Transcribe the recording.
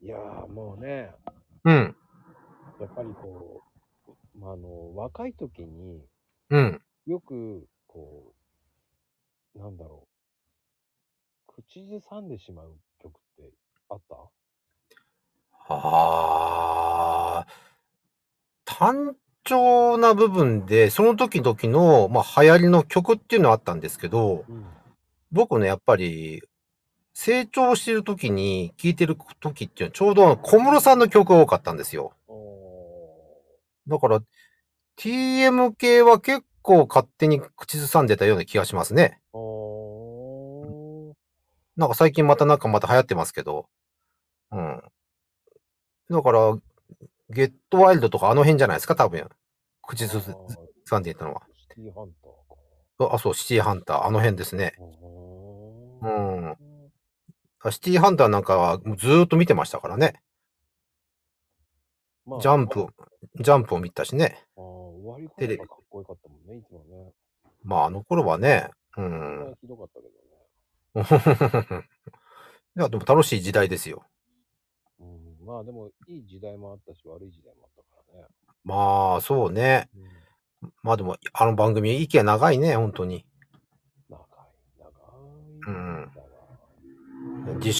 いやーもうね、うん。やっぱりこう、まあ、あの、若い時にうん。よく、こう、なんだろう、口ずさんでしまう曲ってあった？ああ。単調な部分で、その時々の、まあ、流行りの曲っていうのはあったんですけど、うん。僕ね、やっぱり、成長してる時に聴いてる時っていうのは、ちょうど小室さんの曲が多かったんですよ。おだから、TM 系は結構勝手に口ずさんでたような気がしますね。なんか最近またなんかまた流行ってますけど。うん。だから、ゲットワイルドとかあの辺じゃないですか、多分。口ずさんでいたのは。シティハンターか。あ、あそう、シティハンター、あの辺ですね。うん。シティハンターなんかはずーっと見てましたからね。まあジャンプを、ジャンプを見たしね。ああ、終わり方テレビがかっこよかったもんね、いつもね。まあ、あの頃はね。うんは。ひどかったけどね。いや、でも楽しい時代ですよ。うん、まあでも、いい時代もあったし、悪い時代もあったからね。まあ、そうね。うん、まあでも、あの番組、息が長いね、本当に。